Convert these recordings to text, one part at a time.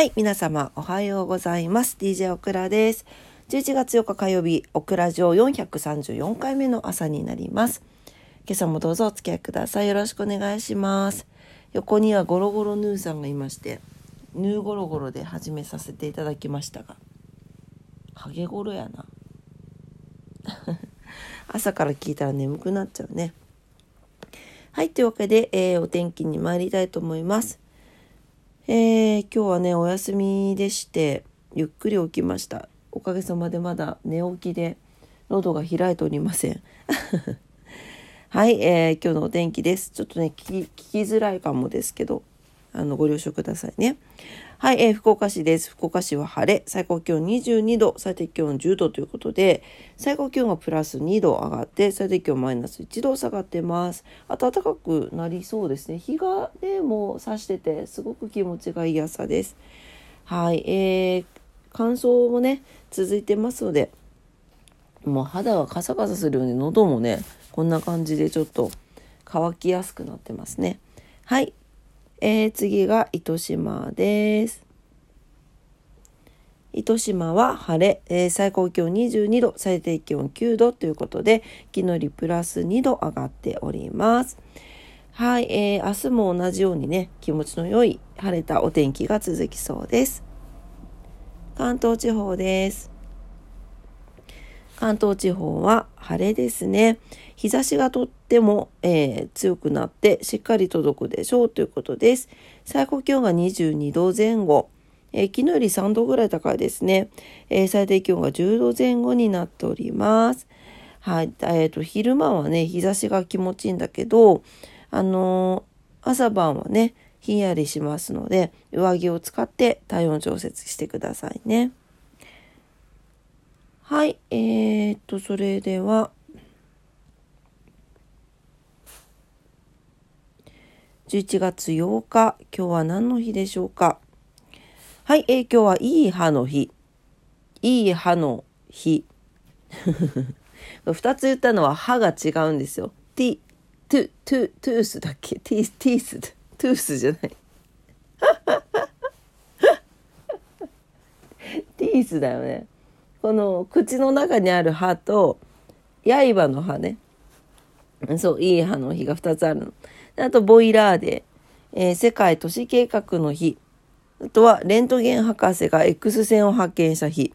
はい、皆様おはようございます。DJ オクラです。11月4日火曜日、オクラ城434回目の朝になります。今朝もどうぞお付き合いください。よろしくお願いします。横にはゴロゴロヌーさんがいまして、ヌーゴロゴロで始めさせていただきましたが、ハゲゴロやな。朝から聞いたら眠くなっちゃうね。はい、というわけで、えー、お天気に参りたいと思います。えー、今日はねお休みでしてゆっくり起きました。おかげさまでまだ寝起きで喉が開いておりません。はい、えー、今日のお天気です。ちょっとね聞きづらいかもですけどあのご了承くださいね。はい、えー、福岡市です。福岡市は晴れ、最高気温22度、最低気温10度ということで、最高気温がプラス2度上がって、最低気温マイナス1度下がってます。暖かくなりそうですね。日がね、もう差してて、すごく気持ちがいい朝です。はい、えー、乾燥もね、続いてますので、もう肌がカサカサするように喉もね、こんな感じでちょっと乾きやすくなってますね。はい、えー、次が糸島です。糸島は晴れ、えー、最高気温22度、最低気温9度ということで、昨日よりプラス2度上がっております。はい、えー、明日も同じようにね、気持ちの良い晴れたお天気が続きそうです。関東地方です。関東地方は晴れですね。日差しがとっても、えー、強くなってしっかり届くでしょうということです。最高気温が22度前後。えー、昨日より3度ぐらい高いですね。えー、最低気温が10度前後になっております。はい。えっ、と、昼間はね、日差しが気持ちいいんだけど、あの朝晩はね、ひんやりしますので、上着を使って体温調節してくださいね。はい、えー、っと、それでは、11月8日、今日は何の日でしょうか？はい、えー、今日はいい歯の日。いい歯の日。二つ言ったのは歯が違うんですよ。ティ、トゥ、トゥ、 tooth だっけ？ teeth、teeth、tooth じゃない。 teeth だよね。この口の中にある歯と刃の歯ね。そういい歯の日が2つあるの。あとボイラーで、えー、世界都市計画の日。あとはレントゲン博士が X 線を発見した日。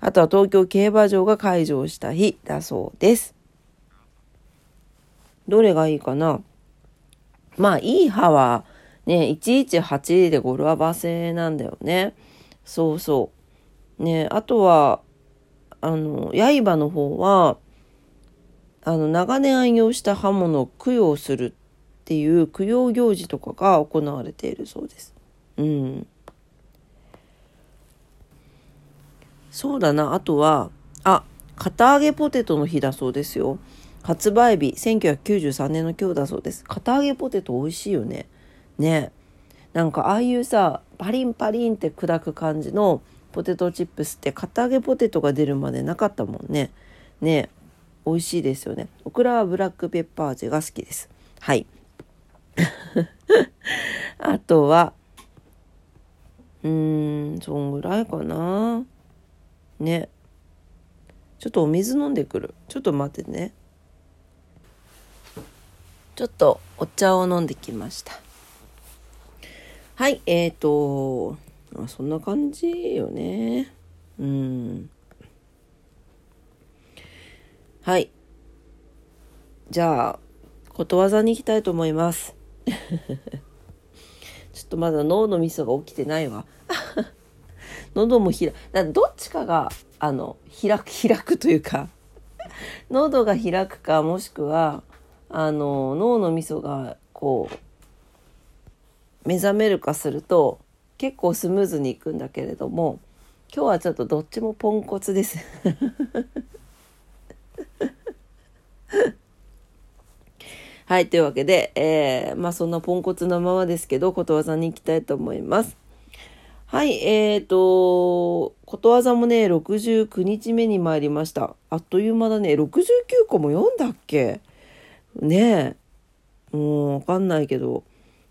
あとは東京競馬場が開場した日。だそうです。どれがいいかな？まあいい歯はね118で語呂合わせなんだよね。そうそう。ねあとはあの、刃の方は、あの、長年愛用した刃物を供養するっていう供養行事とかが行われているそうです。うん。そうだな。あとは、あ、堅揚げポテトの日だそうですよ。発売日、1993年の今日だそうです。堅揚げポテト美味しいよね。ね。なんかああいうさ、パリンパリンって砕く感じのポテトチップスって堅揚げポテトが出るまでなかったもんね。ね美味しいですよね。オクラはブラックペッパー味が好きです。はい。あとは、うーん、そんぐらいかな。ね。ちょっとお水飲んでくる。ちょっと待ってね。ちょっとお茶を飲んできました。はい、えっ、ー、と、あそんな感じよね。うん。はい。じゃあことわざに行きたいと思います。ちょっとまだ脳のミスが起きてないわ。喉も開だどっちかがあの開く開くというか喉が開くかもしくはあの脳のみそがこう目覚めるかすると結構スムーズにいくんだけれども今日はちょっとどっちもポンコツです はい、というわけで、えー、まあそんなポンコツのままですけど、ことわざに行きたいと思います。はい、えーと、ことわざもね、69日目に参りました。あっという間だね。69個も読んだっけ？ねえ。もうわかんないけど、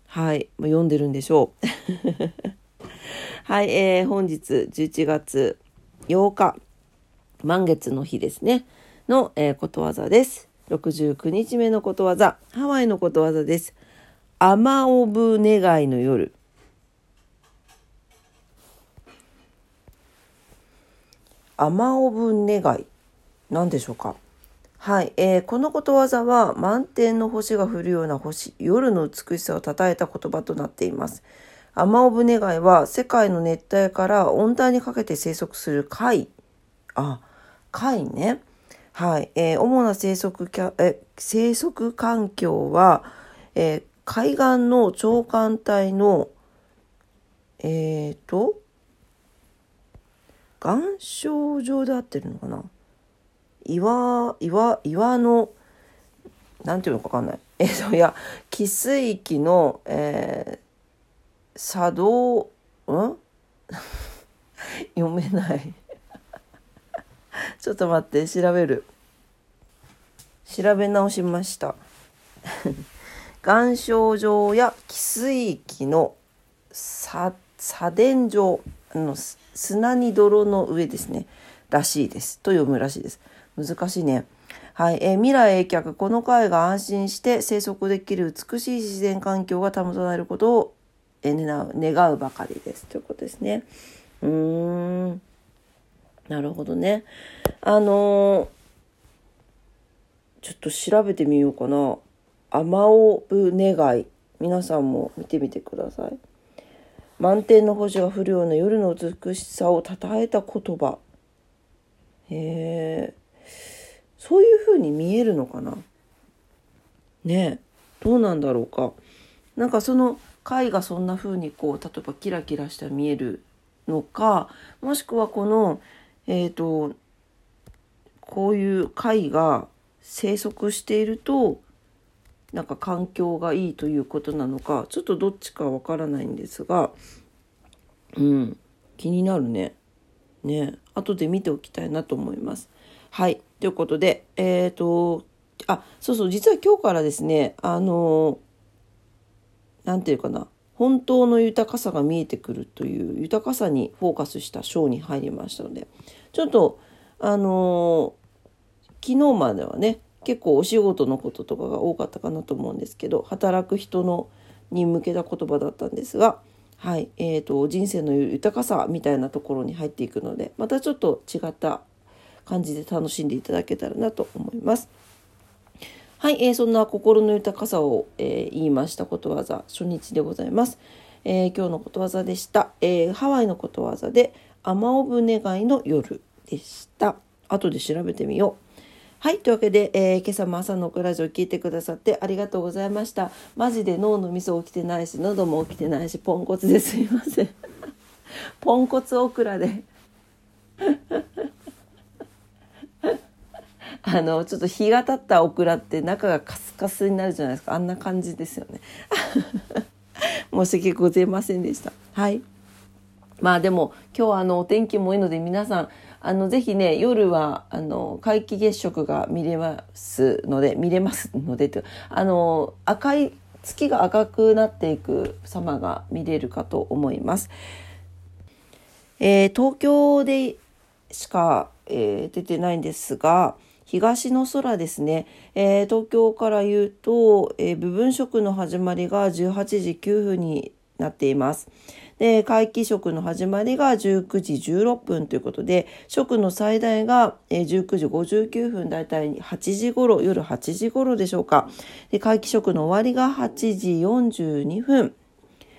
はい、ま、読んでるんでしょう。はい、えー、本日11月8日、満月の日ですね、の、えー、ことわざです。69日目のことわざ、ハワイのことわざです。アマオブ願いの夜。アマオブ願い。何でしょうかはい、えー、このことわざは満天の星が降るような星、夜の美しさを称えた言葉となっています。アマオブネガイは世界の熱帯から温帯にかけて生息する貝。あ、貝ね。はい。えー、主な生息キャえ生息環境は、えー、海岸の長官帯の、えっ、ー、と、岩礁上で合ってるのかな？岩、岩、岩の、なんていうのかわかんない。えっ、ー、と、いや、汽水域の、えー、作動、ん？読めない。ちょっと待って調べる。調べ直しました。岩礁状や汽水域の砂電状の砂に泥の上ですね。らしいです。と読むらしいです。難しいね。はい、えー、未来永却この貝が安心して生息できる美しい自然環境が保たれることを、願うばかりですということですねうーんなるほどね。あの、ちょっと調べてみようかな。雨オブ願い。皆さんも見てみてください。満天の星が降るような夜の美しさをたたえた言葉。へえ。そういう風に見えるのかなねえ。どうなんだろうか。なんかその貝がそんな風にこう例えばキラキラした見えるのかもしくはこのえっ、ー、とこういう貝が生息しているとなんか環境がいいということなのかちょっとどっちかわからないんですがうん気になるね。ね後で見ておきたいなと思います。はいということでえっ、ー、とあそうそう実は今日からですねあの何て言うかな本当の豊かさが見えてくるという豊かさにフォーカスした章に入りましたのでちょっとあのー、昨日まではね結構お仕事のこととかが多かったかなと思うんですけど働く人のに向けた言葉だったんですが、はいえーと、人生の豊かさみたいなところに入っていくのでまたちょっと違った感じで楽しんでいただけたらなと思います。はい、えー、そんな心の豊かさを、えー、言いましたことわざ初日でございます。えー、今日のことわざでした。えー、ハワイのことわざで雨オブ願いの夜でした。後で調べてみよう。はい。というわけで、えー、今朝も朝のクラジオ聞いてくださってありがとうございました。マジで脳の味噌起きてないし、喉も起きてないし、ポンコツですいません。ポンコツオクラで あのちょっと日が経ったオクラって中がカスカスになるじゃないですか。あんな感じですよね。申し訳ございませんでした。はい。まあでも今日はあのお天気もいいので皆さんあのぜひね夜はあの皆既月食が見れますので見れますのでとあの赤い月が赤くなっていく様が見れるかと思います。えー、東京でしか、えー、出てないんですが東の空ですね、えー、東京から言うと、えー、部分食の始まりが18時9分になっています。で、皆既食の始まりが19時16分ということで、食の最大が19時59分、だいたい8時頃、夜8時頃でしょうか。で、皆既食の終わりが8時42分。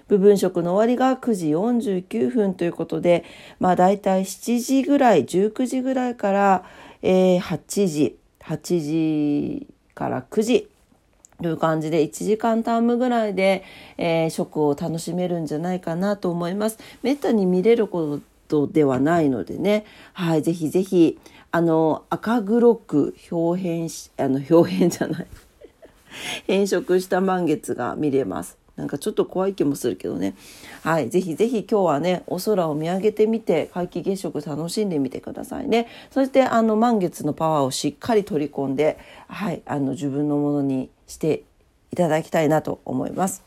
部分食の終わりが9時49分ということで、まあ大体7時ぐらい、19時ぐらいから、えー、8時、8時から9時という感じで1時間タームぐらいで、えー、食を楽しめるんじゃないかなと思います。めったに見れることではないのでね、はい、ぜひぜひ、あの、赤黒く表変し、あの、表変じゃない 変色した満月が見れます。なんかちょっと怖い気もするけどね。はい。ぜひぜひ今日はね、お空を見上げてみて、皆既月食楽しんでみてくださいね。そして、あの、満月のパワーをしっかり取り込んで、はい。あの、自分のものにしていただきたいなと思います。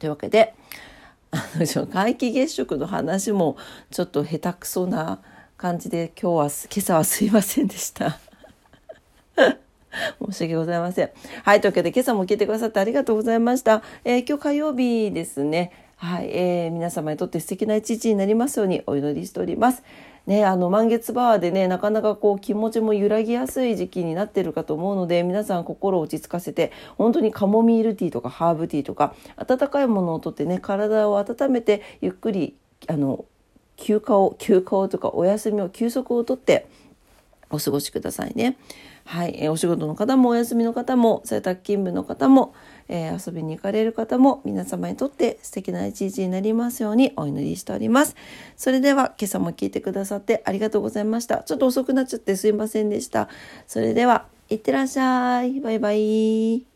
というわけで、あの皆既月食の話もちょっと下手くそな感じで今日は今朝はすいませんでした。申し訳ございません。はい。というわけで、今朝も聞いてくださってありがとうございました。えー、今日火曜日ですね。はい。えー、皆様にとって素敵な一日になりますようにお祈りしております。ね、あの満月バーでねなかなかこう気持ちも揺らぎやすい時期になってるかと思うので皆さん心を落ち着かせて本当にカモミールティーとかハーブティーとか温かいものをとってね体を温めてゆっくりあの休暇を休暇をとかお休みを休息をとってお過ごしくださいね。はい、えー、お仕事の方もお休みの方も在宅勤務の方も、えー、遊びに行かれる方も皆様にとって素敵な一日になりますようにお祈りしております。それでは今朝も聞いてくださってありがとうございました。ちょっと遅くなっちゃってすいませんでした。それでは、いってらっしゃい。バイバイ。